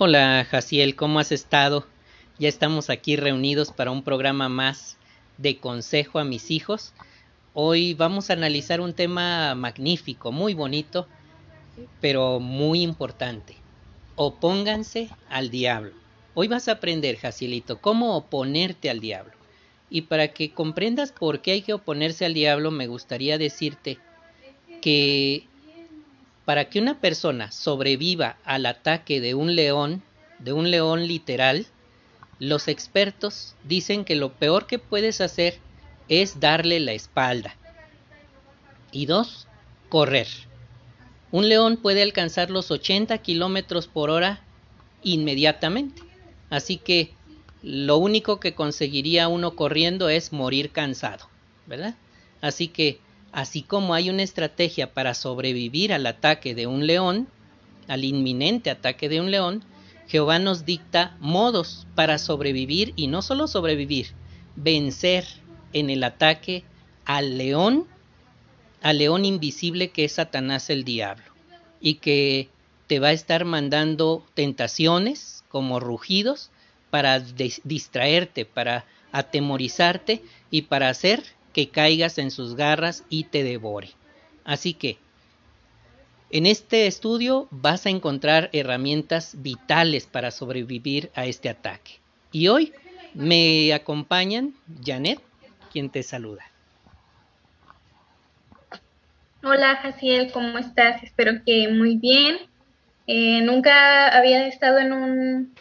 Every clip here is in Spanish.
Hola Jaciel, ¿cómo has estado? Ya estamos aquí reunidos para un programa más de consejo a mis hijos. Hoy vamos a analizar un tema magnífico, muy bonito, pero muy importante. Opónganse al diablo. Hoy vas a aprender, Jacielito, cómo oponerte al diablo. Y para que comprendas por qué hay que oponerse al diablo, me gustaría decirte que para que una persona sobreviva al ataque de un león, de un león literal, los expertos dicen que lo peor que puedes hacer es darle la espalda. Y dos, correr. Un león puede alcanzar los 80 kilómetros por hora inmediatamente. Así que lo único que conseguiría uno corriendo es morir cansado, ¿verdad? Así que Así como hay una estrategia para sobrevivir al ataque de un león, al inminente ataque de un león, Jehová nos dicta modos para sobrevivir y no solo sobrevivir, vencer en el ataque al león, al león invisible que es Satanás el diablo, y que te va a estar mandando tentaciones como rugidos para distraerte, para atemorizarte y para hacer que caigas en sus garras y te devore. Así que, en este estudio vas a encontrar herramientas vitales para sobrevivir a este ataque. Y hoy me acompañan Janet, quien te saluda. Hola Jaciel, ¿cómo estás? Espero que muy bien. Eh, nunca había estado en un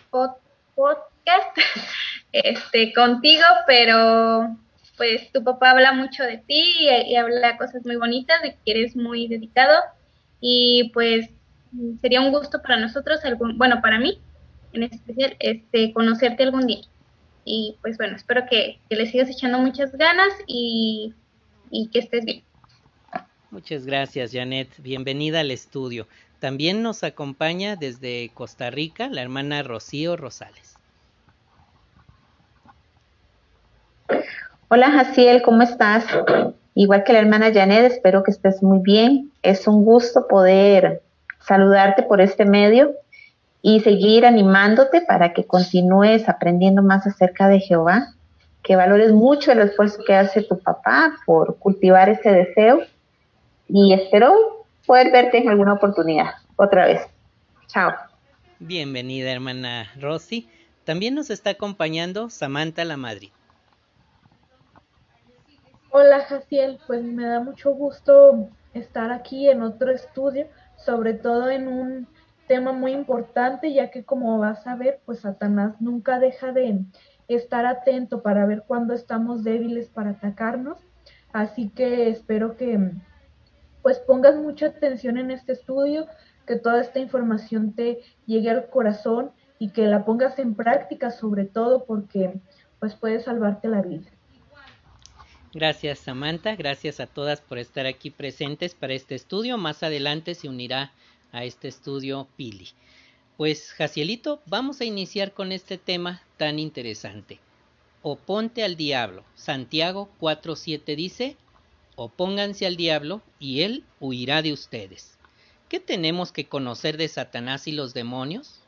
podcast este, contigo, pero pues tu papá habla mucho de ti y, habla cosas muy bonitas, de que eres muy dedicado y pues sería un gusto para nosotros, algún, bueno, para mí en especial, este, conocerte algún día. Y pues bueno, espero que, le sigas echando muchas ganas y, y que estés bien. Muchas gracias, Janet. Bienvenida al estudio. También nos acompaña desde Costa Rica la hermana Rocío Rosales. Hola Jaciel, ¿cómo estás? Igual que la hermana Janet, espero que estés muy bien. Es un gusto poder saludarte por este medio y seguir animándote para que continúes aprendiendo más acerca de Jehová, que valores mucho el esfuerzo que hace tu papá por cultivar ese deseo y espero poder verte en alguna oportunidad otra vez. Chao. Bienvenida hermana Rosy. También nos está acompañando Samantha la Madrid. Hola Jaciel, pues me da mucho gusto estar aquí en otro estudio, sobre todo en un tema muy importante, ya que como vas a ver, pues Satanás nunca deja de estar atento para ver cuándo estamos débiles para atacarnos. Así que espero que pues pongas mucha atención en este estudio, que toda esta información te llegue al corazón y que la pongas en práctica sobre todo porque pues puede salvarte la vida. Gracias Samantha, gracias a todas por estar aquí presentes para este estudio. Más adelante se unirá a este estudio Pili. Pues Jacielito, vamos a iniciar con este tema tan interesante. Oponte al diablo. Santiago 4.7 dice, opónganse al diablo y él huirá de ustedes. ¿Qué tenemos que conocer de Satanás y los demonios?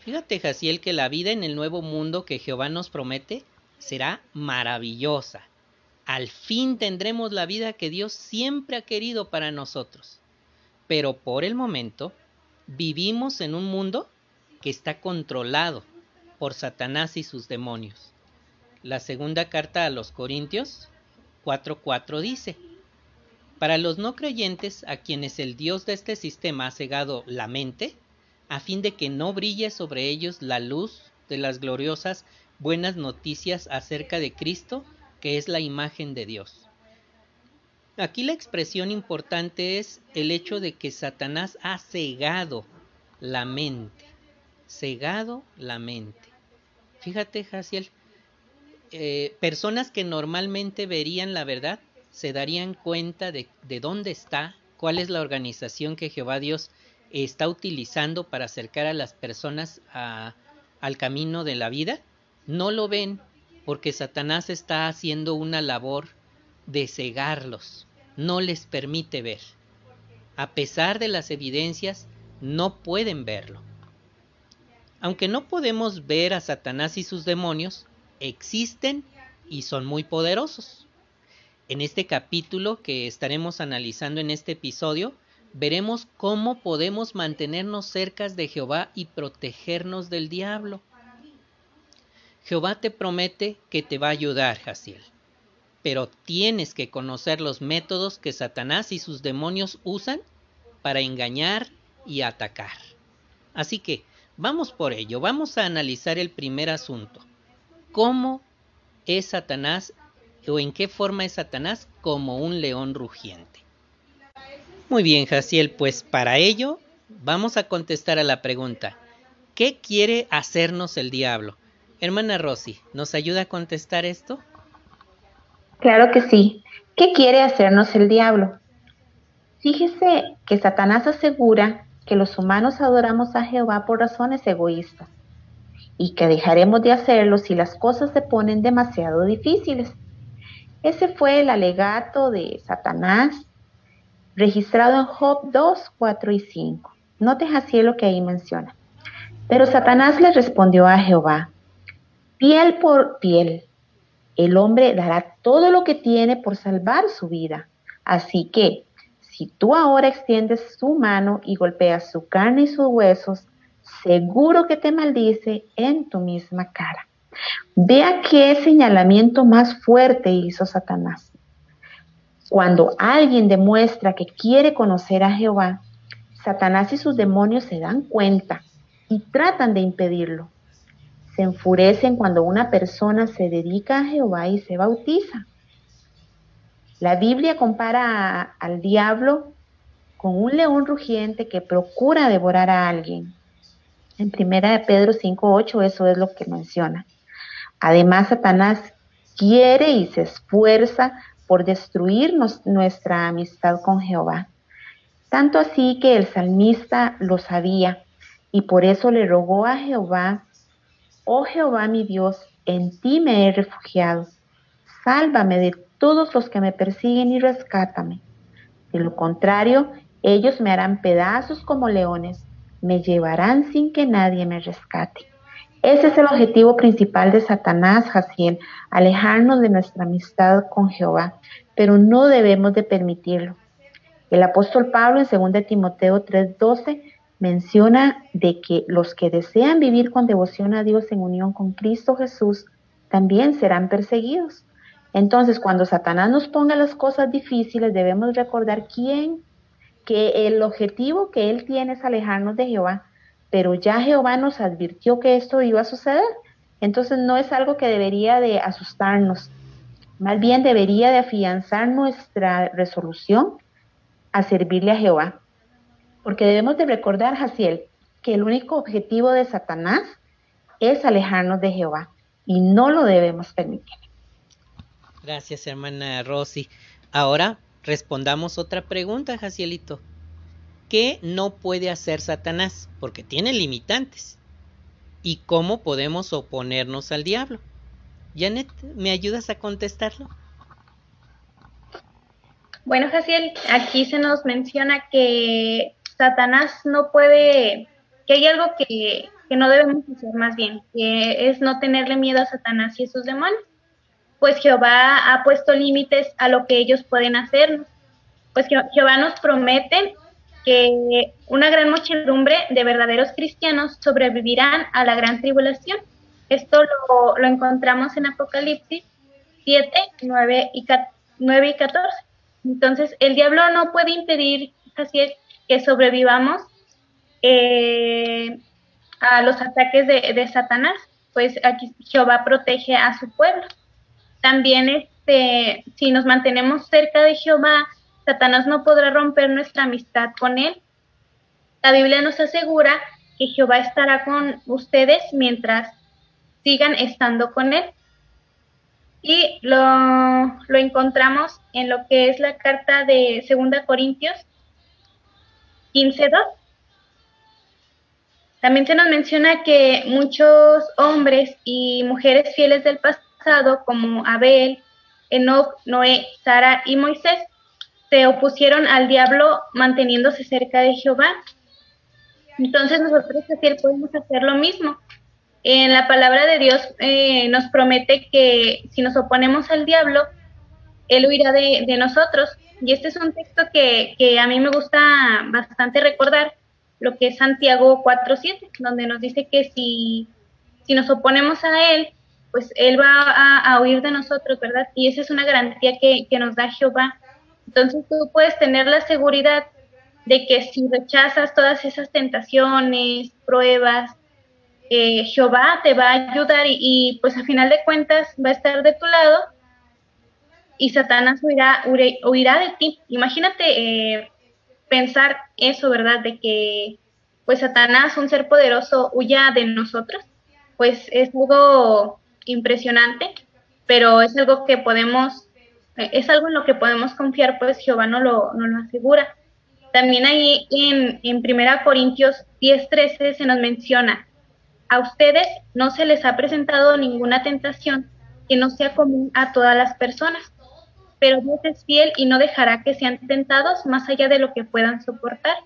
Fíjate, Jaciel, que la vida en el nuevo mundo que Jehová nos promete será maravillosa al fin tendremos la vida que Dios siempre ha querido para nosotros. Pero por el momento vivimos en un mundo que está controlado por Satanás y sus demonios. La segunda carta a los Corintios 4:4 dice, Para los no creyentes a quienes el Dios de este sistema ha cegado la mente, a fin de que no brille sobre ellos la luz de las gloriosas buenas noticias acerca de Cristo, que es la imagen de Dios. Aquí la expresión importante es el hecho de que Satanás ha cegado la mente, cegado la mente. Fíjate, Jaciel, eh, personas que normalmente verían la verdad se darían cuenta de, de dónde está, cuál es la organización que Jehová Dios está utilizando para acercar a las personas al camino de la vida, no lo ven porque Satanás está haciendo una labor de cegarlos, no les permite ver. A pesar de las evidencias, no pueden verlo. Aunque no podemos ver a Satanás y sus demonios, existen y son muy poderosos. En este capítulo que estaremos analizando en este episodio, veremos cómo podemos mantenernos cerca de Jehová y protegernos del diablo. Jehová te promete que te va a ayudar, Jaciel, pero tienes que conocer los métodos que Satanás y sus demonios usan para engañar y atacar. Así que, Vamos por ello, vamos a analizar el primer asunto. ¿Cómo es Satanás o en qué forma es Satanás como un león rugiente? Muy bien, Jaciel, pues para ello vamos a contestar a la pregunta, ¿qué quiere hacernos el diablo? Hermana Rosy, ¿nos ayuda a contestar esto? Claro que sí. ¿Qué quiere hacernos el diablo? Fíjese que Satanás asegura que los humanos adoramos a Jehová por razones egoístas y que dejaremos de hacerlo si las cosas se ponen demasiado difíciles. Ese fue el alegato de Satanás registrado en Job 2, 4 y 5. Note así lo que ahí menciona. Pero Satanás le respondió a Jehová, piel por piel, el hombre dará todo lo que tiene por salvar su vida. Así que, si tú ahora extiendes su mano y golpeas su carne y sus huesos, seguro que te maldice en tu misma cara. Vea qué señalamiento más fuerte hizo Satanás. Cuando alguien demuestra que quiere conocer a Jehová, Satanás y sus demonios se dan cuenta y tratan de impedirlo. Se enfurecen cuando una persona se dedica a Jehová y se bautiza. La Biblia compara al diablo con un león rugiente que procura devorar a alguien. En primera de Pedro 5.8 eso es lo que menciona. Además, Satanás quiere y se esfuerza por destruirnos nuestra amistad con Jehová. Tanto así que el salmista lo sabía y por eso le rogó a Jehová, oh Jehová mi Dios, en ti me he refugiado, sálvame de todos los que me persiguen y rescátame. De lo contrario, ellos me harán pedazos como leones, me llevarán sin que nadie me rescate. Ese es el objetivo principal de Satanás, Jaciel, alejarnos de nuestra amistad con Jehová, pero no debemos de permitirlo. El apóstol Pablo en 2 Timoteo 3:12 menciona de que los que desean vivir con devoción a Dios en unión con Cristo Jesús también serán perseguidos. Entonces, cuando Satanás nos ponga las cosas difíciles, debemos recordar quién, que el objetivo que él tiene es alejarnos de Jehová, pero ya Jehová nos advirtió que esto iba a suceder. Entonces no es algo que debería de asustarnos, más bien debería de afianzar nuestra resolución a servirle a Jehová. Porque debemos de recordar, Jaciel, que el único objetivo de Satanás es alejarnos de Jehová y no lo debemos permitir. Gracias, hermana Rosy. Ahora respondamos otra pregunta, Jacielito. ¿Qué no puede hacer Satanás? Porque tiene limitantes. ¿Y cómo podemos oponernos al diablo? Janet, ¿me ayudas a contestarlo? Bueno, Jaciel, aquí se nos menciona que Satanás no puede, que hay algo que, que no debemos hacer más bien, que es no tenerle miedo a Satanás y a sus demonios pues Jehová ha puesto límites a lo que ellos pueden hacer. Pues Jehová nos promete que una gran muchedumbre de verdaderos cristianos sobrevivirán a la gran tribulación. Esto lo, encontramos en Apocalipsis 7, 9 y, 9 y 14. Entonces, el diablo no puede impedir así que sobrevivamos eh, a los ataques de, de Satanás, pues aquí Jehová protege a su pueblo. También este, si nos mantenemos cerca de Jehová, Satanás no podrá romper nuestra amistad con él. La Biblia nos asegura que Jehová estará con ustedes mientras sigan estando con él. Y lo, lo encontramos en lo que es la carta de 2 Corintios 15.2. También se nos menciona que muchos hombres y mujeres fieles del pasado como Abel, Enoch, Noé, Sara y Moisés se opusieron al diablo manteniéndose cerca de Jehová. Entonces nosotros así podemos hacer lo mismo. En la palabra de Dios eh, nos promete que si nos oponemos al diablo, él huirá de, nosotros. Y este es un texto que, que, a mí me gusta bastante recordar, lo que es Santiago 4.7, donde nos dice que si, si nos oponemos a Él, pues Él va a, huir de nosotros, ¿verdad? Y esa es una garantía que, que nos da Jehová. Entonces tú puedes tener la seguridad de que si rechazas todas esas tentaciones, pruebas, eh, Jehová te va a ayudar y, y, pues a final de cuentas va a estar de tu lado y Satanás huirá, huirá de ti. Imagínate eh, pensar eso, ¿verdad? De que pues Satanás, un ser poderoso, huya de nosotros, pues es algo impresionante, pero es algo que podemos, es algo en lo que podemos confiar, pues Jehová no lo, lo asegura. También ahí en, en 1 Corintios 10:13 se nos menciona, a ustedes no se les ha presentado ninguna tentación que no sea común a todas las personas pero Dios es fiel y no dejará que sean tentados más allá de lo que puedan soportar,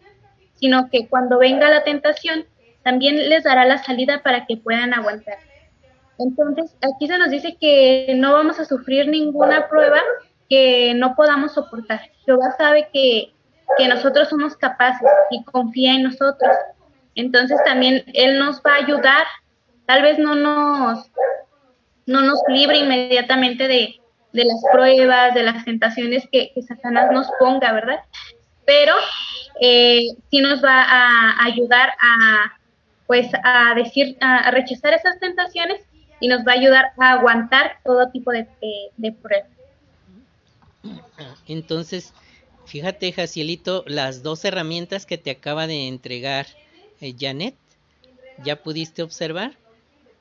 sino que cuando venga la tentación, también les dará la salida para que puedan aguantar. Entonces, aquí se nos dice que no vamos a sufrir ninguna prueba que no podamos soportar. Jehová sabe que, que nosotros somos capaces y confía en nosotros. Entonces también Él nos va a ayudar. Tal vez no nos, no nos libre inmediatamente de, de las pruebas, de las tentaciones que, Satanás nos ponga, ¿verdad? Pero eh, sí nos va a ayudar a, pues, a decir, a rechazar esas tentaciones y nos va a ayudar a aguantar todo tipo de, pruebas. Entonces, fíjate, Jacielito, las dos herramientas que te acaba de entregar eh, Janet, ¿ya pudiste observar?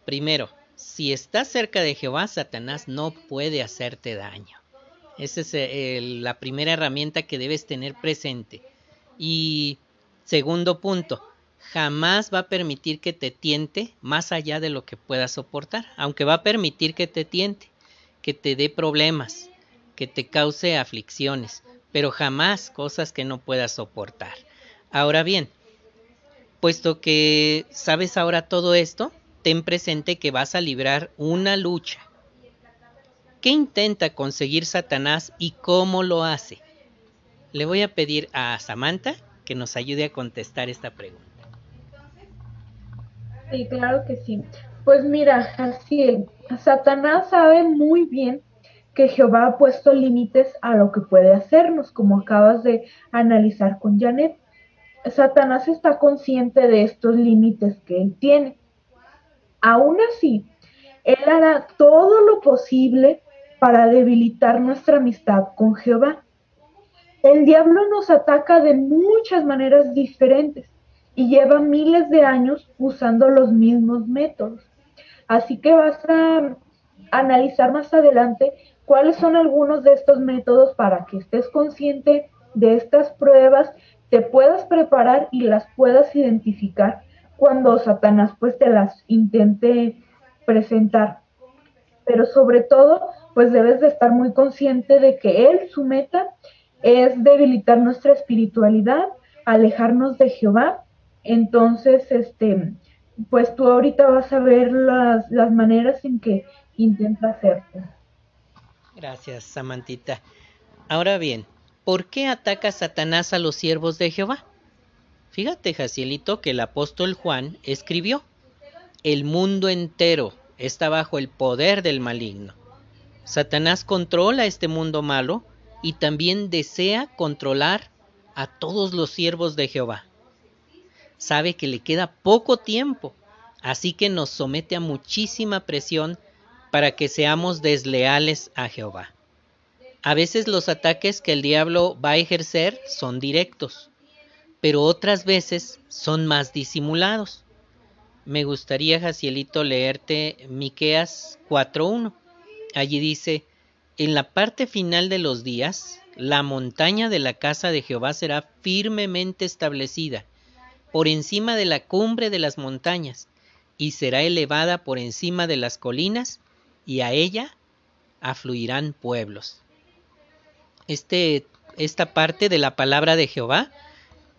Primero, si estás cerca de Jehová, Satanás no puede hacerte daño. Esa es eh, la primera herramienta que debes tener presente. Y segundo punto, jamás va a permitir que te tiente más allá de lo que puedas soportar, aunque va a permitir que te tiente, que te dé problemas, que te cause aflicciones, pero jamás cosas que no puedas soportar. Ahora bien, puesto que sabes ahora todo esto, ten presente que vas a librar una lucha. ¿Qué intenta conseguir Satanás y cómo lo hace? Le voy a pedir a Samantha que nos ayude a contestar esta pregunta. Sí, claro que sí. Pues mira, así Satanás sabe muy bien que Jehová ha puesto límites a lo que puede hacernos, como acabas de analizar con Janet. Satanás está consciente de estos límites que él tiene. Aún así, Él hará todo lo posible para debilitar nuestra amistad con Jehová. El diablo nos ataca de muchas maneras diferentes y lleva miles de años usando los mismos métodos. Así que vas a analizar más adelante cuáles son algunos de estos métodos para que estés consciente de estas pruebas, te puedas preparar y las puedas identificar cuando Satanás pues te las intente presentar. Pero sobre todo, pues debes de estar muy consciente de que él, su meta, es debilitar nuestra espiritualidad, alejarnos de Jehová. Entonces, este, pues tú ahorita vas a ver las, las maneras en que intenta hacerte. Gracias, Samantita. Ahora bien, ¿por qué ataca Satanás a los siervos de Jehová? Fíjate, Jacielito, que el apóstol Juan escribió, el mundo entero está bajo el poder del maligno. Satanás controla este mundo malo y también desea controlar a todos los siervos de Jehová. Sabe que le queda poco tiempo, así que nos somete a muchísima presión para que seamos desleales a Jehová. A veces los ataques que el diablo va a ejercer son directos, pero otras veces son más disimulados. Me gustaría, Jacielito, leerte Miqueas 4.1. Allí dice, en la parte final de los días, la montaña de la casa de Jehová será firmemente establecida por encima de la cumbre de las montañas, y será elevada por encima de las colinas, y a ella afluirán pueblos. Este, esta parte de la palabra de Jehová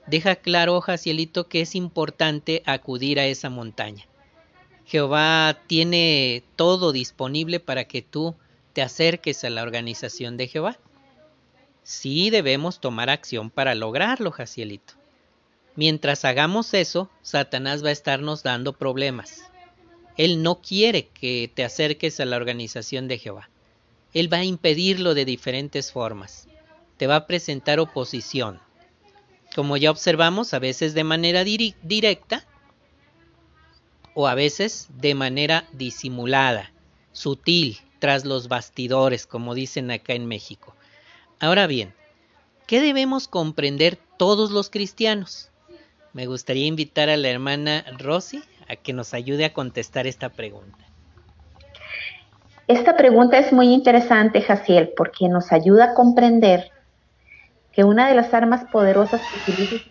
deja claro, Jacielito, que es importante acudir a esa montaña. Jehová tiene todo disponible para que tú te acerques a la organización de Jehová. Sí debemos tomar acción para lograrlo, Jacielito. Mientras hagamos eso, Satanás va a estarnos dando problemas. Él no quiere que te acerques a la organización de Jehová. Él va a impedirlo de diferentes formas. Te va a presentar oposición. Como ya observamos, a veces de manera directa o a veces de manera disimulada, sutil, tras los bastidores, como dicen acá en México. Ahora bien, ¿qué debemos comprender todos los cristianos? Me gustaría invitar a la hermana Rosy a que nos ayude a contestar esta pregunta. Esta pregunta es muy interesante, Jaciel, porque nos ayuda a comprender que una de las armas poderosas que utiliza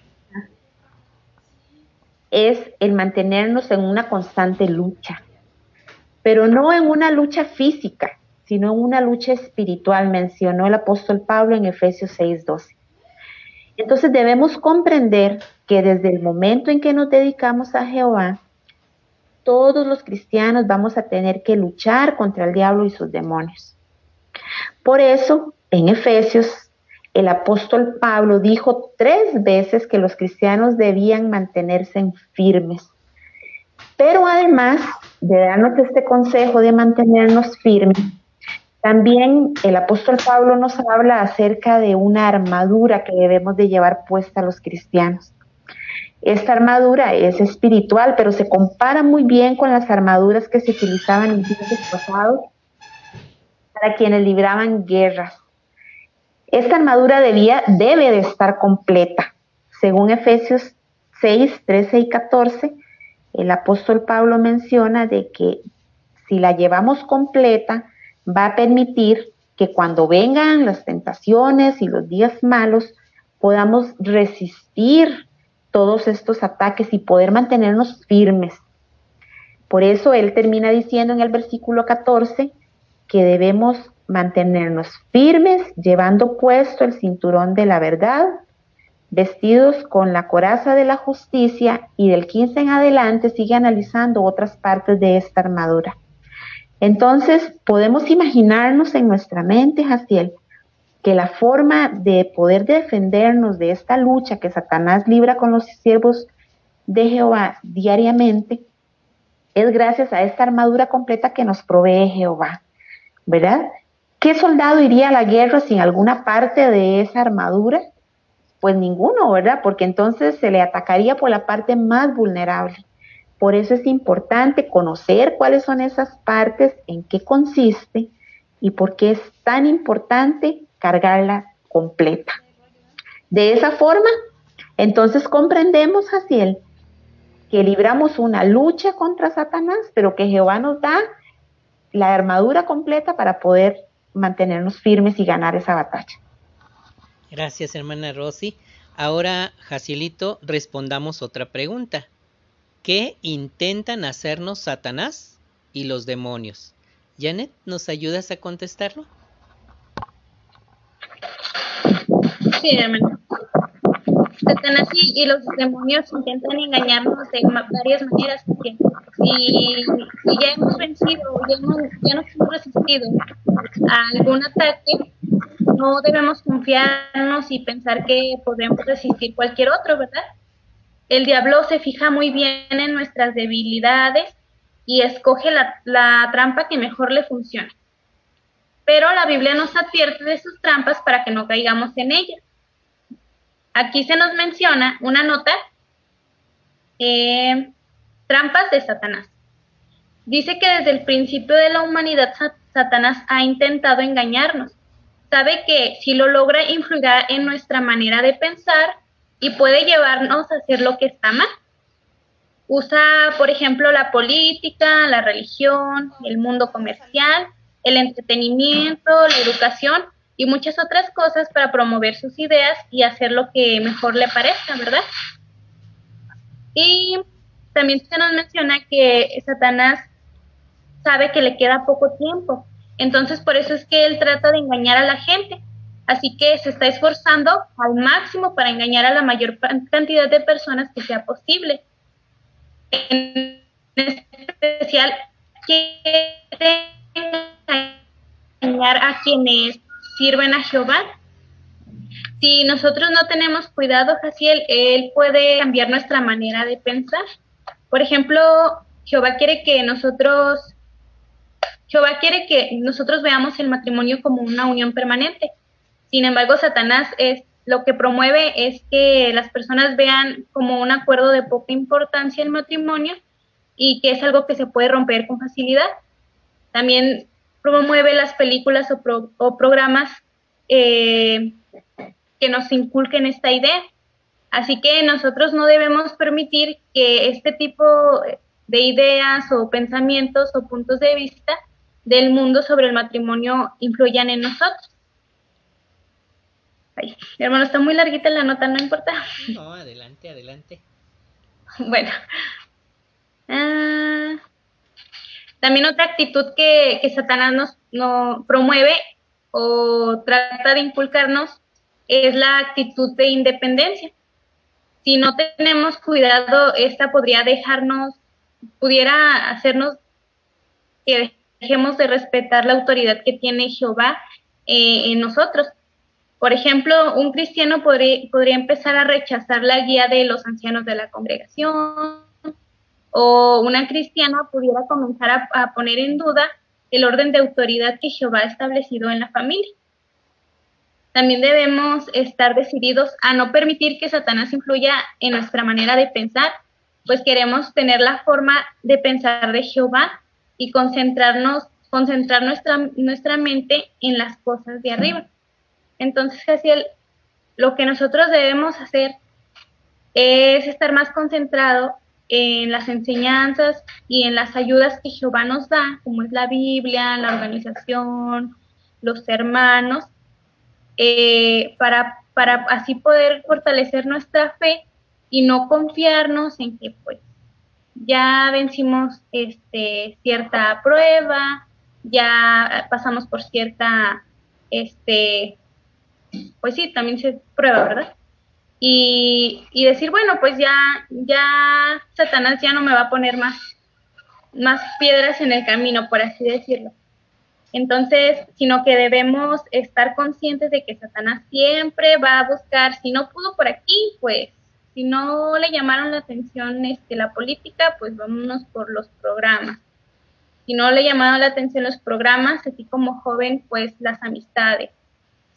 es el mantenernos en una constante lucha, pero no en una lucha física, sino en una lucha espiritual, mencionó el apóstol Pablo en Efesios 6:12. Entonces debemos comprender que desde el momento en que nos dedicamos a Jehová, todos los cristianos vamos a tener que luchar contra el diablo y sus demonios. Por eso, en Efesios, el apóstol Pablo dijo tres veces que los cristianos debían mantenerse en firmes. Pero además de darnos este consejo de mantenernos firmes, también el apóstol Pablo nos habla acerca de una armadura que debemos de llevar puesta a los cristianos. Esta armadura es espiritual, pero se compara muy bien con las armaduras que se utilizaban en tiempos pasados para quienes libraban guerras. Esta armadura debía, debe de estar completa. Según Efesios 6, 13 y 14, el apóstol Pablo menciona de que si la llevamos completa, va a permitir que cuando vengan las tentaciones y los días malos, podamos resistir todos estos ataques y poder mantenernos firmes. Por eso él termina diciendo en el versículo 14 que debemos mantenernos firmes, llevando puesto el cinturón de la verdad, vestidos con la coraza de la justicia y del 15 en adelante sigue analizando otras partes de esta armadura. Entonces, podemos imaginarnos en nuestra mente, Jaciel, que la forma de poder defendernos de esta lucha que Satanás libra con los siervos de Jehová diariamente es gracias a esta armadura completa que nos provee Jehová, ¿verdad? ¿Qué soldado iría a la guerra sin alguna parte de esa armadura? Pues ninguno, ¿verdad? Porque entonces se le atacaría por la parte más vulnerable. Por eso es importante conocer cuáles son esas partes, en qué consiste y por qué es tan importante cargarla completa. De esa forma, entonces comprendemos, Jaciel, que libramos una lucha contra Satanás, pero que Jehová nos da la armadura completa para poder mantenernos firmes y ganar esa batalla. Gracias, hermana Rosy. Ahora, Jacielito, respondamos otra pregunta. ¿Qué intentan hacernos Satanás y los demonios? Janet, ¿nos ayudas a contestarlo? Sí, hermano. Satanás y, los demonios intentan engañarnos de varias maneras. Porque si, ya hemos vencido, ya, ya nos hemos resistido a algún ataque, no debemos confiarnos y pensar que podemos resistir cualquier otro, ¿verdad? El diablo se fija muy bien en nuestras debilidades y escoge la, trampa que mejor le funciona. Pero la Biblia nos advierte de sus trampas para que no caigamos en ellas. Aquí se nos menciona una nota, eh, trampas de Satanás. Dice que desde el principio de la humanidad Satanás ha intentado engañarnos. Sabe que si lo logra influir en nuestra manera de pensar, y puede llevarnos a hacer lo que está mal. Usa, por ejemplo, la política, la religión, el mundo comercial, el entretenimiento, la educación y muchas otras cosas para promover sus ideas y hacer lo que mejor le parezca, ¿verdad? Y también se nos menciona que Satanás sabe que le queda poco tiempo, entonces por eso es que él trata de engañar a la gente Así que se está esforzando al máximo para engañar a la mayor cantidad de personas que sea posible. En especial, quiere engañar a quienes sirven a Jehová. Si nosotros no tenemos cuidado, Jaciel, Él puede cambiar nuestra manera de pensar. Por ejemplo, Jehová quiere que nosotros, Jehová quiere que nosotros veamos el matrimonio como una unión permanente. Sin embargo, Satanás es lo que promueve es que las personas vean como un acuerdo de poca importancia el matrimonio y que es algo que se puede romper con facilidad. También promueve las películas o, programas eh, que nos inculquen esta idea. Así que nosotros no debemos permitir que este tipo de ideas o pensamientos o puntos de vista del mundo sobre el matrimonio influyan en nosotros. Ay, hermano, está muy larguita la nota, no importa. No, adelante, adelante. Bueno. Ah, también otra actitud que, que Satanás nos no, promueve o trata de inculcarnos es la actitud de independencia. Si no tenemos cuidado, esta podría dejarnos, pudiera hacernos que dejemos de respetar la autoridad que tiene Jehová eh, en nosotros. Por ejemplo, un cristiano podría, podría empezar a rechazar la guía de los ancianos de la congregación, o una cristiana pudiera comenzar a, poner en duda el orden de autoridad que Jehová ha establecido en la familia. También debemos estar decididos a no permitir que Satanás influya en nuestra manera de pensar, pues queremos tener la forma de pensar de Jehová y concentrarnos, concentrar nuestra, nuestra mente en las cosas de arriba. Entonces, Jaciel, lo que nosotros debemos hacer es estar más concentrado en las enseñanzas y en las ayudas que Jehová nos da, como es la Biblia, la organización, los hermanos, eh, para, para así poder fortalecer nuestra fe y no confiarnos en que pues ya vencimos este, cierta prueba, ya pasamos por cierta, este, pues sí, también se prueba, ¿verdad? Y, y decir, bueno, pues ya, ya Satanás ya no me va a poner más, más piedras en el camino, por así decirlo. Entonces, sino que debemos estar conscientes de que Satanás siempre va a buscar, si no pudo por aquí, pues si no le llamaron la atención este, la política, pues vámonos por los programas. Si no le llamaron la atención los programas, así como joven, pues las amistades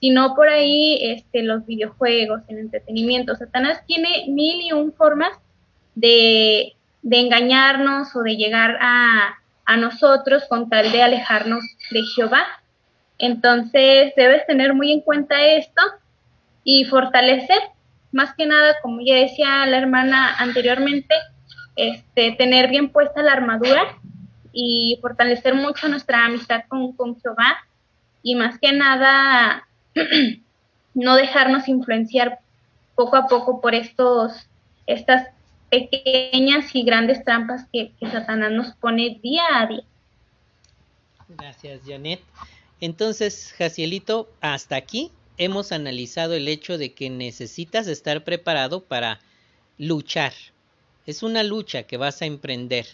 sino por ahí este, los videojuegos, el entretenimiento. Satanás tiene mil y un formas de, engañarnos o de llegar a, a nosotros con tal de alejarnos de Jehová. Entonces debes tener muy en cuenta esto y fortalecer, más que nada, como ya decía la hermana anteriormente, este, tener bien puesta la armadura y fortalecer mucho nuestra amistad con, con Jehová y más que nada no dejarnos influenciar poco a poco por estos, estas pequeñas y grandes trampas que, Satanás nos pone día a día. Gracias, Janet. Entonces, Jacielito, hasta aquí hemos analizado el hecho de que necesitas estar preparado para luchar. Es una lucha que vas a emprender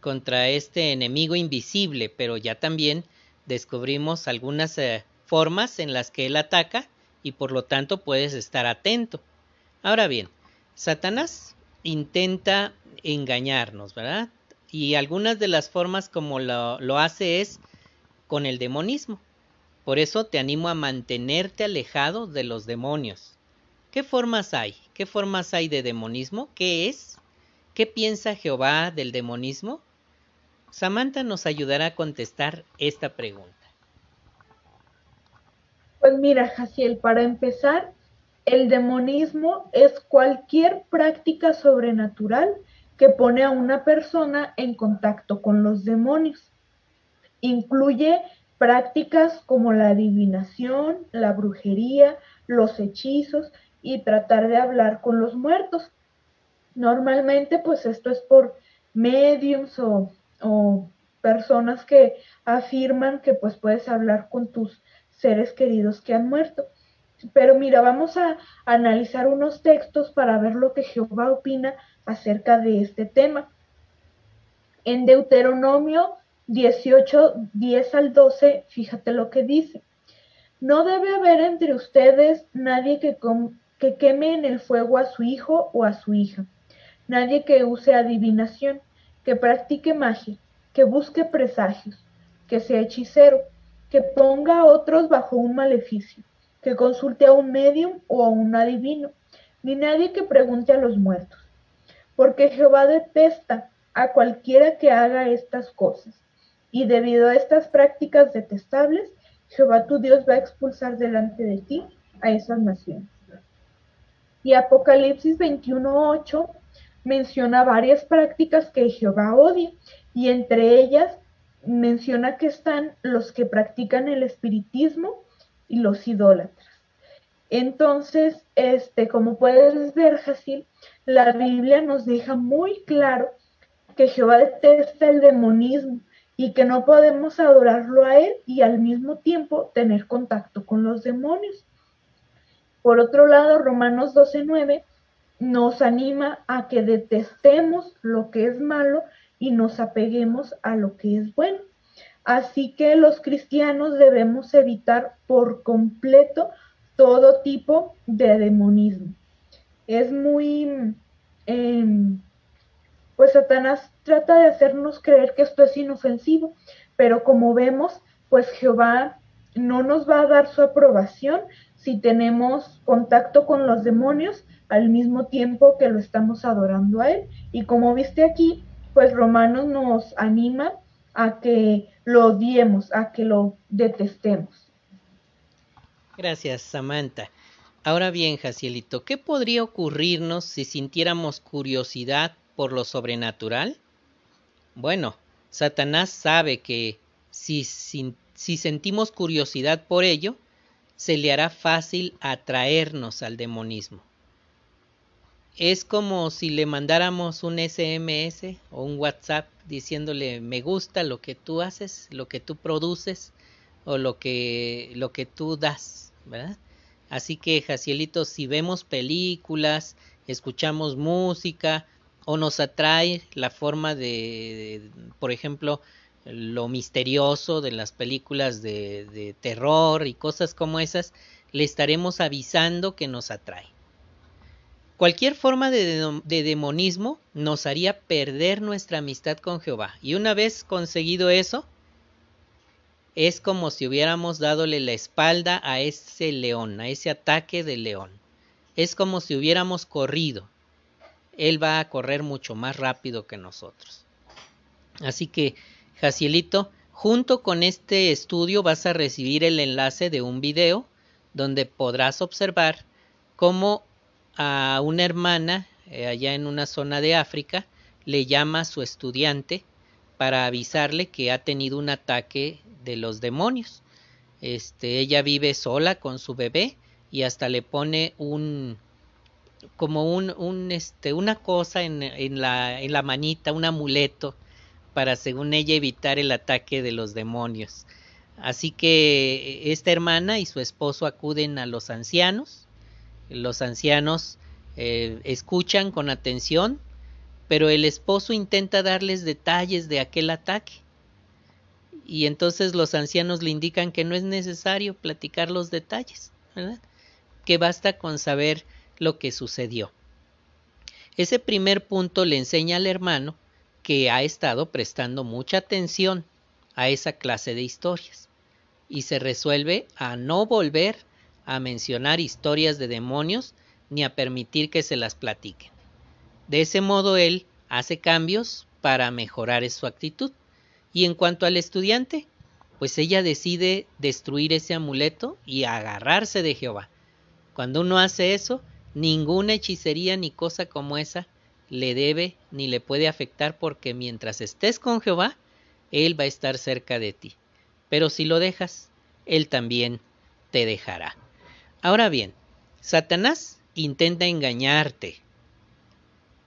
contra este enemigo invisible, pero ya también descubrimos algunas eh, formas en las que él ataca y por lo tanto puedes estar atento. Ahora bien, Satanás intenta engañarnos, ¿verdad? Y algunas de las formas como lo, hace es con el demonismo. Por eso te animo a mantenerte alejado de los demonios. ¿Qué formas hay? ¿Qué formas hay de demonismo? ¿Qué es? ¿Qué piensa Jehová del demonismo? Samantha nos ayudará a contestar esta pregunta. Pues mira, Jaciel, para empezar, el demonismo es cualquier práctica sobrenatural que pone a una persona en contacto con los demonios. Incluye prácticas como la adivinación, la brujería, los hechizos y tratar de hablar con los muertos. Normalmente pues esto es por mediums o, o personas que afirman que pues puedes hablar con tus seres queridos que han muerto. Pero mira, vamos a analizar unos textos para ver lo que Jehová opina acerca de este tema. En Deuteronomio 18, 10 al 12, fíjate lo que dice. No debe haber entre ustedes nadie que, que queme en el fuego a su hijo o a su hija, nadie que use adivinación, que practique magia, que busque presagios, que sea hechicero, que ponga a otros bajo un maleficio, que consulte a un medium o a un adivino, ni nadie que pregunte a los muertos, porque Jehová detesta a cualquiera que haga estas cosas, y debido a estas prácticas detestables, Jehová tu Dios va a expulsar delante de ti a esas naciones. Y Apocalipsis 21.8 menciona varias prácticas que Jehová odia, y entre ellas menciona que están los que practican el espiritismo y los idólatras. Entonces, este, como puedes ver, Jasil, la Biblia nos deja muy claro que Jehová detesta el demonismo y que no podemos adorarlo a él y al mismo tiempo tener contacto con los demonios. Por otro lado, Romanos 12:9 nos anima a que detestemos lo que es malo y nos apeguemos a lo que es bueno. Así que los cristianos debemos evitar por completo todo tipo de demonismo. Es muy, em, pues Satanás trata de hacernos creer que esto es inofensivo, pero como vemos, pues Jehová no nos va a dar su aprobación si tenemos contacto con los demonios al mismo tiempo que lo estamos adorando a Él. Y como viste aquí, pues Romanos nos anima a que lo odiemos, a que lo detestemos. Gracias, Samantha. Ahora bien, Jacielito, ¿qué podría ocurrirnos si sintiéramos curiosidad por lo sobrenatural? Bueno, Satanás sabe que si, si sentimos curiosidad por ello, se le hará fácil atraernos al demonismo. Es como si le mandáramos un SMS o un WhatsApp diciéndole me gusta lo que tú haces, lo que tú produces o lo que, lo que tú das, ¿verdad? Así que, Jacielito, si vemos películas, escuchamos música o nos atrae la forma de, por ejemplo, lo misterioso de las películas de, de terror y cosas como esas, le estaremos avisando que nos atrae. Cualquier forma de, de, demonismo nos haría perder nuestra amistad con Jehová. Y una vez conseguido eso, es como si hubiéramos dadole la espalda a ese león, a ese ataque del león. Es como si hubiéramos corrido. Él va a correr mucho más rápido que nosotros. Así que, Jacielito, junto con este estudio vas a recibir el enlace de un video donde podrás observar cómo a una hermana eh, allá en una zona de África, le llama a su estudiante para avisarle que ha tenido un ataque de los demonios. Este, ella vive sola con su bebé y hasta le pone un como un, este una cosa en, la, en la manita, un amuleto para según ella evitar el ataque de los demonios. Así que esta hermana y su esposo acuden a los ancianos los ancianos eh, escuchan con atención, pero el esposo intenta darles detalles de aquel ataque. Y entonces los ancianos le indican que no es necesario platicar los detalles, que basta con saber lo que sucedió. Ese primer punto le enseña al hermano que ha estado prestando mucha atención a esa clase de historias y se resuelve a no volver a mencionar historias de demonios ni a permitir que se las platiquen. De ese modo él hace cambios para mejorar su actitud. Y en cuanto al estudiante, pues ella decide destruir ese amuleto y agarrarse de Jehová. Cuando uno hace eso, ninguna hechicería ni cosa como esa le debe ni le puede afectar porque mientras estés con Jehová, Él va a estar cerca de ti. Pero si lo dejas, Él también te dejará. Ahora bien, Satanás intenta engañarte.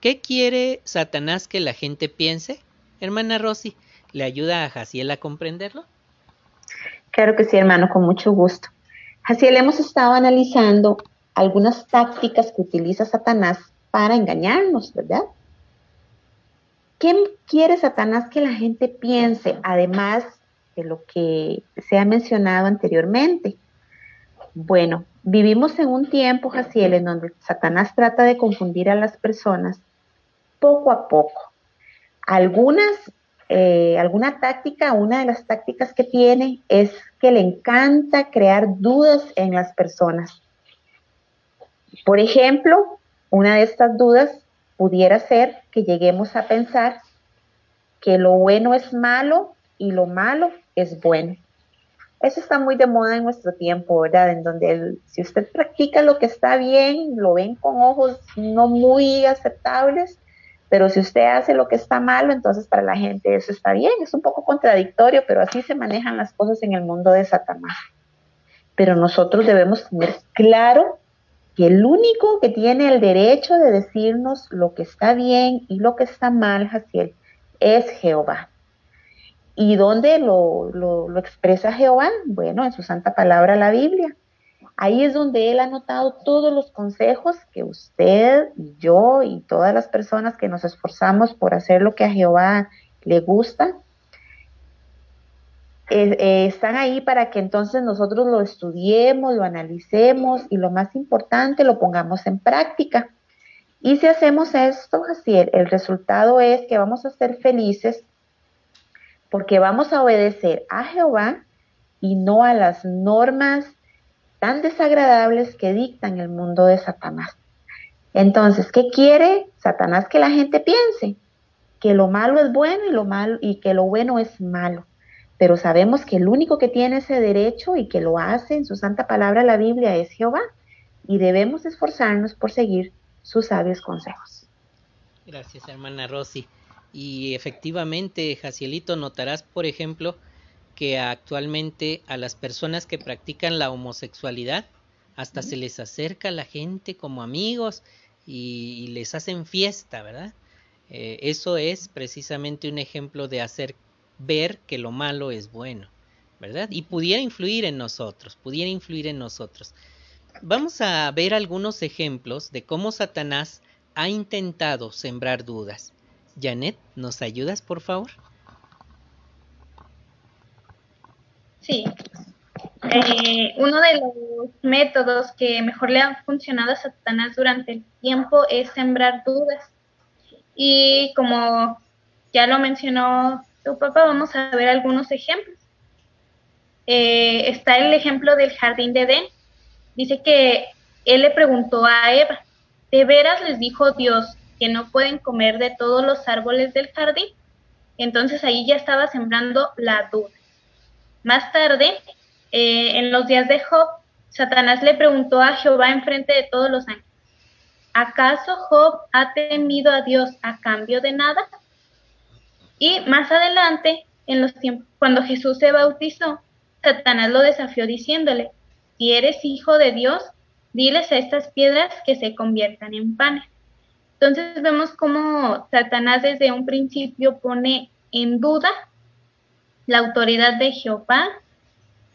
¿Qué quiere Satanás que la gente piense? Hermana Rosy, ¿le ayuda a Jaciel a comprenderlo? Claro que sí, hermano, con mucho gusto. Le hemos estado analizando algunas tácticas que utiliza Satanás para engañarnos, ¿verdad? ¿Qué quiere Satanás que la gente piense, además de lo que se ha mencionado anteriormente? Bueno, vivimos en un tiempo, Jaciel, en donde Satanás trata de confundir a las personas poco a poco. Algunas, eh, alguna táctica, una de las tácticas que tiene es que le encanta crear dudas en las personas. Por ejemplo, una de estas dudas pudiera ser que lleguemos a pensar que lo bueno es malo y lo malo es bueno. Eso está muy de moda en nuestro tiempo, ¿verdad? En donde si usted practica lo que está bien, lo ven con ojos no muy aceptables, pero si usted hace lo que está malo, entonces para la gente eso está bien. Es un poco contradictorio, pero así se manejan las cosas en el mundo de Satanás. Pero nosotros debemos tener claro que el único que tiene el derecho de decirnos lo que está bien y lo que está mal, Jaciel, es Jehová. ¿Y dónde lo, lo, expresa Jehová? Bueno, en su santa palabra, la Biblia. Ahí es donde Él ha notado todos los consejos que usted y yo y todas las personas que nos esforzamos por hacer lo que a Jehová le gusta, eh, eh, están ahí para que entonces nosotros lo estudiemos, lo analicemos y lo más importante, lo pongamos en práctica. Y si hacemos esto, así el resultado es que vamos a ser felices porque vamos a obedecer a Jehová y no a las normas tan desagradables que dictan el mundo de Satanás. Entonces, ¿qué quiere Satanás que la gente piense? Que lo malo es bueno y lo malo y que lo bueno es malo pero sabemos que el único que tiene ese derecho y que lo hace en su santa palabra la Biblia es Jehová, y debemos esforzarnos por seguir sus sabios consejos. Gracias, hermana Rosy. Y efectivamente, Jacielito, notarás, por ejemplo, que actualmente a las personas que practican la homosexualidad hasta se les acerca la gente como amigos y, les hacen fiesta, ¿verdad? Eh, eso es precisamente un ejemplo de hacer ver que lo malo es bueno, ¿verdad? Y pudiera influir en nosotros, pudiera influir en nosotros. Vamos a ver algunos ejemplos de cómo Satanás ha intentado sembrar dudas. Janet, ¿nos ayudas, por favor? Sí. Eh, uno de los métodos que mejor le han funcionado a Satanás durante el tiempo es sembrar dudas. Y como ya lo mencionó tu papá, vamos a ver algunos ejemplos. Eh, está el ejemplo del jardín de Edén. Dice que él le preguntó a Eva, ¿de veras les dijo Dios que no pueden comer de todos los árboles del jardín? Entonces ahí ya estaba sembrando la duda. Más tarde, eh, en los días de Job, Satanás le preguntó a Jehová en frente de todos los ángeles, ¿acaso Job ha temido a Dios a cambio de nada? Y más adelante, en los tiempos, cuando Jesús se bautizó, Satanás lo desafió diciéndole, si eres hijo de Dios, diles a estas piedras que se conviertan en panes. Entonces vemos cómo Satanás desde un principio pone en duda la autoridad de Jehová,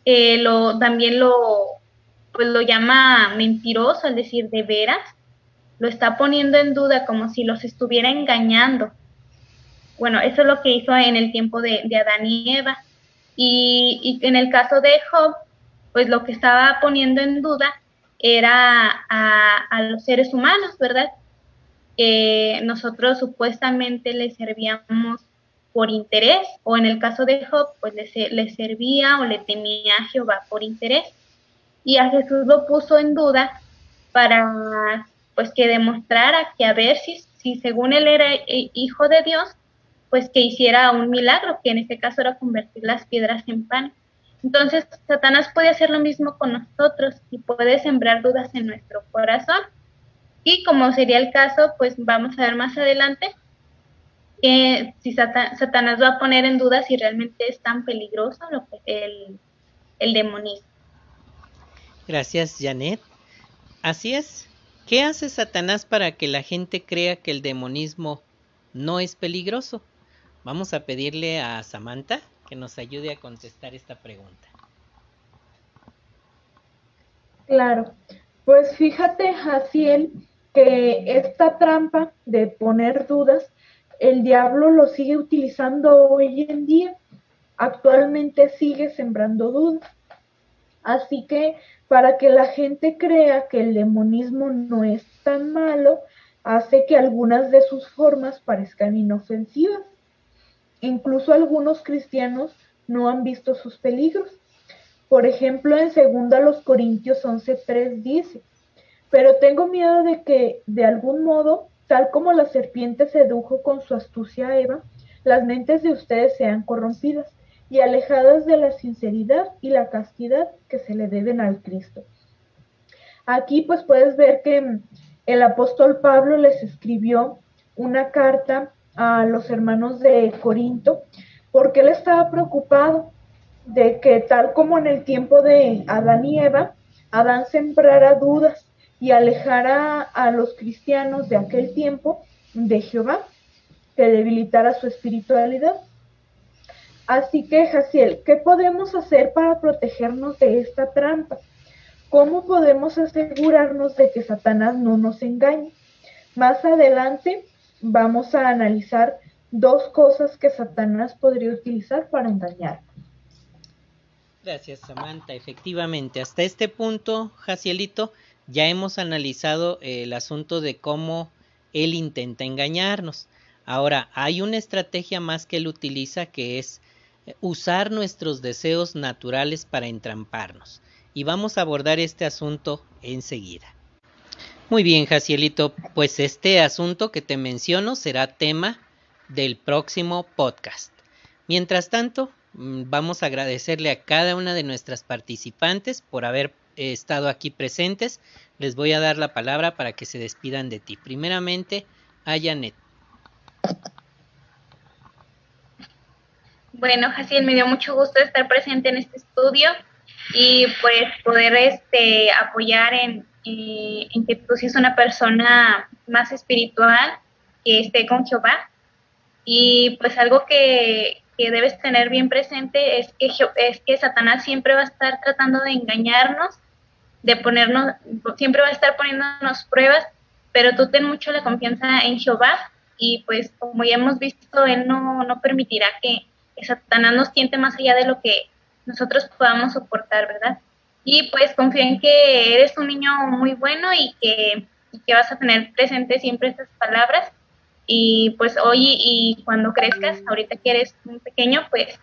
eh, lo, también lo, pues lo llama mentiroso al decir de veras, lo está poniendo en duda como si los estuviera engañando. Bueno, eso es lo que hizo en el tiempo de, Adán y Eva. Y, en el caso de Job, pues lo que estaba poniendo en duda era a, los seres humanos, ¿verdad? Que nosotros supuestamente le servíamos por interés, o en el caso de Job, pues le, le servía o le temía a Jehová por interés. Y a Jesús lo puso en duda para pues que demostrara que a ver si, si según él era hijo de Dios, pues que hiciera un milagro, que en este caso era convertir las piedras en pan. Entonces, Satanás puede hacer lo mismo con nosotros y puede sembrar dudas en nuestro corazón. Y como sería el caso, pues vamos a ver más adelante que si Satanás va a poner en duda si realmente es tan peligroso lo que el, el demonismo. Gracias, Janet. Así es. ¿Qué hace Satanás para que la gente crea que el demonismo no es peligroso? Vamos a pedirle a Samantha que nos ayude a contestar esta pregunta. Claro, pues fíjate, Jaciel, que esta trampa de poner dudas, el diablo lo sigue utilizando hoy en día. Actualmente sigue sembrando dudas. Así que para que la gente crea que el demonismo no es tan malo, hace que algunas de sus formas parezcan inofensivas. Incluso algunos cristianos no han visto sus peligros. Por ejemplo, en 2 Corintios 11:3 dice, pero tengo miedo de que, de algún modo, tal como la serpiente sedujo con su astucia a Eva, las mentes de ustedes sean corrompidas y alejadas de la sinceridad y la castidad que se le deben al Cristo. Aquí pues puedes ver que el apóstol Pablo les escribió una carta a los hermanos de Corinto porque él estaba preocupado de que tal como en el tiempo de Adán y Eva, Adán sembrara dudas y alejara a los cristianos de aquel tiempo de Jehová, que debilitara su espiritualidad. Así que, Jaciel, ¿qué podemos hacer para protegernos de esta trampa? ¿Cómo podemos asegurarnos de que Satanás no nos engañe? Más adelante vamos a analizar dos cosas que Satanás podría utilizar para engañar. Gracias, Samantha. Efectivamente, hasta este punto, Jacielito, ya hemos analizado el asunto de cómo él intenta engañarnos. Ahora, hay una estrategia más que él utiliza que es eh, usar nuestros deseos naturales para entramparnos y vamos a abordar este asunto enseguida. Muy bien, Jacielito, pues este asunto que te menciono será tema del próximo podcast. Mientras tanto, mm, vamos a agradecerle a cada una de nuestras participantes por haber estado aquí presentes. Les voy a dar la palabra para que se despidan de ti. Primeramente, a Janet. Bueno, Jaciel, me dio mucho gusto estar presente en este estudio y pues poder este, apoyar en, eh, en que tú seas una persona más espiritual, que esté con Jehová. Y pues algo que, que debes tener bien presente es que, es que Satanás siempre va a estar tratando de engañarnos, de ponernos, siempre va a estar poniéndonos pruebas, pero tú ten mucho la confianza en Jehová y pues como ya hemos visto, Él no, no permitirá que, Satanás nos tiente más allá de lo que nosotros podamos soportar, ¿verdad? Y pues confío en que eres un niño muy bueno y que, que vas a tener presente siempre estas palabras. Y pues hoy y cuando crezcas, ahorita que eres muy pequeño, pues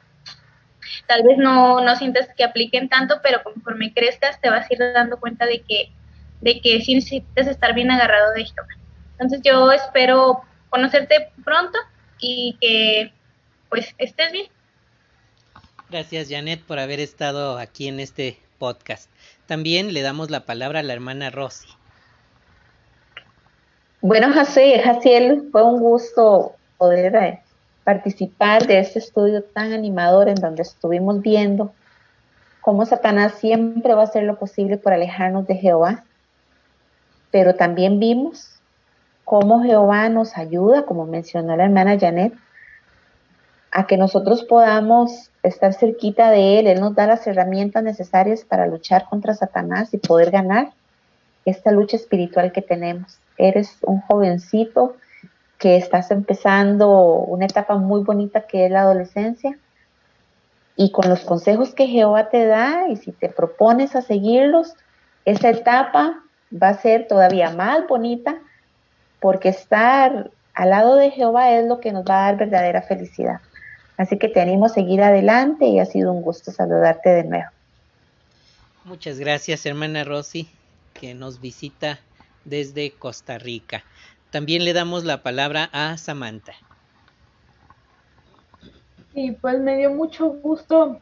tal vez no, no sientas que apliquen tanto, pero conforme crezcas te vas a ir dando cuenta de que, de que sí necesitas estar bien agarrado de esto. Entonces yo espero conocerte pronto y que pues estés bien. Gracias Janet por haber estado aquí en este podcast. También le damos la palabra a la hermana Rosy. Bueno, José, Jaciel, fue un gusto poder eh, participar de este estudio tan animador en donde estuvimos viendo cómo Satanás siempre va a hacer lo posible por alejarnos de Jehová, pero también vimos cómo Jehová nos ayuda, como mencionó la hermana Janet, a que nosotros podamos estar cerquita de Él. Él nos da las herramientas necesarias para luchar contra Satanás y poder ganar esta lucha espiritual que tenemos. Eres un jovencito que estás empezando una etapa muy bonita que es la adolescencia. Y con los consejos que Jehová te da y si te propones a seguirlos, esa etapa va a ser todavía más bonita porque estar al lado de Jehová es lo que nos va a dar verdadera felicidad. Así que te animo a seguir adelante y ha sido un gusto saludarte de nuevo. Muchas gracias, hermana Rosy, que nos visita desde Costa Rica. También le damos la palabra a Samantha. Sí, pues me dio mucho gusto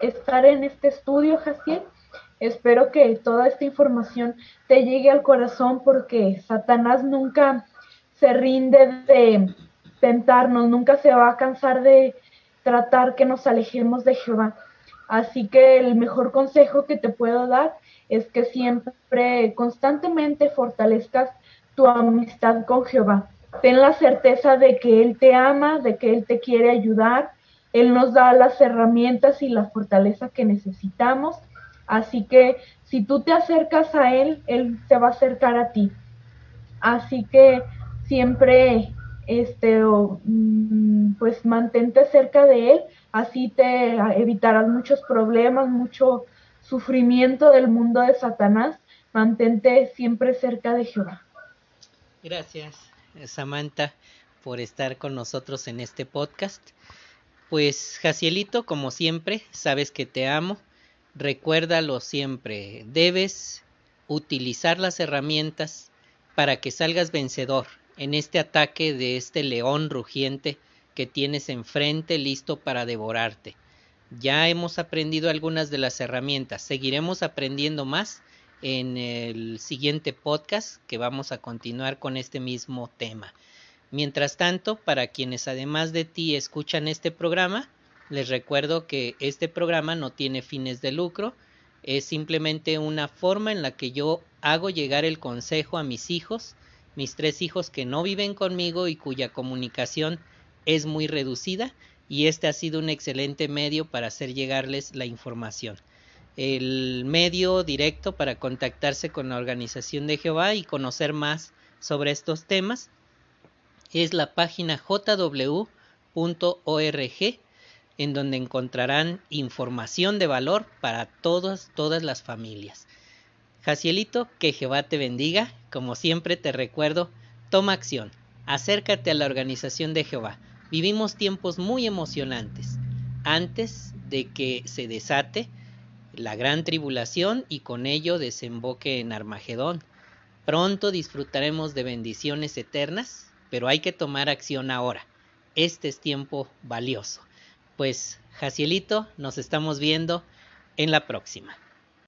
estar en este estudio, Jaciel. Espero que toda esta información te llegue al corazón porque Satanás nunca se rinde de tentarnos, nunca se va a cansar de tratar que nos alejemos de Jehová. Así que el mejor consejo que te puedo dar es que siempre, constantemente fortalezcas tu amistad con Jehová. Ten la certeza de que Él te ama, de que Él te quiere ayudar. Él nos da las herramientas y la fortaleza que necesitamos. Así que si tú te acercas a Él, Él se va a acercar a ti. Así que siempre, este, mm, pues mantente cerca de Él, así te evitarás muchos problemas, mucho sufrimiento del mundo de Satanás. Mantente siempre cerca de Jehová. Gracias, Samantha, por estar con nosotros en este podcast. Pues, Jacielito, como siempre, sabes que te amo recuérdalo siempre, debes utilizar las herramientas para que salgas vencedor en este ataque de este león rugiente que tienes enfrente listo para devorarte. Ya hemos aprendido algunas de las herramientas, seguiremos aprendiendo más en el siguiente podcast que vamos a continuar con este mismo tema. Mientras tanto, para quienes además de ti escuchan este programa, les recuerdo que este programa no tiene fines de lucro, es simplemente una forma en la que yo hago llegar el consejo a mis hijos, mis tres hijos que no viven conmigo y cuya comunicación es muy reducida y este ha sido un excelente medio para hacer llegarles la información. El medio directo para contactarse con la organización de Jehová y conocer más sobre estos temas es la página jw.org en donde encontrarán información de valor para todas, todas las familias. Jacielito, que Jehová te bendiga. Como siempre te recuerdo, toma acción, acércate a la organización de Jehová. Vivimos tiempos muy emocionantes antes de que se desate la gran tribulación y con ello desemboque en Armagedón. Pronto disfrutaremos de bendiciones eternas, pero hay que tomar acción ahora. Este es tiempo valioso. Pues, Jacielito, nos estamos viendo en la próxima.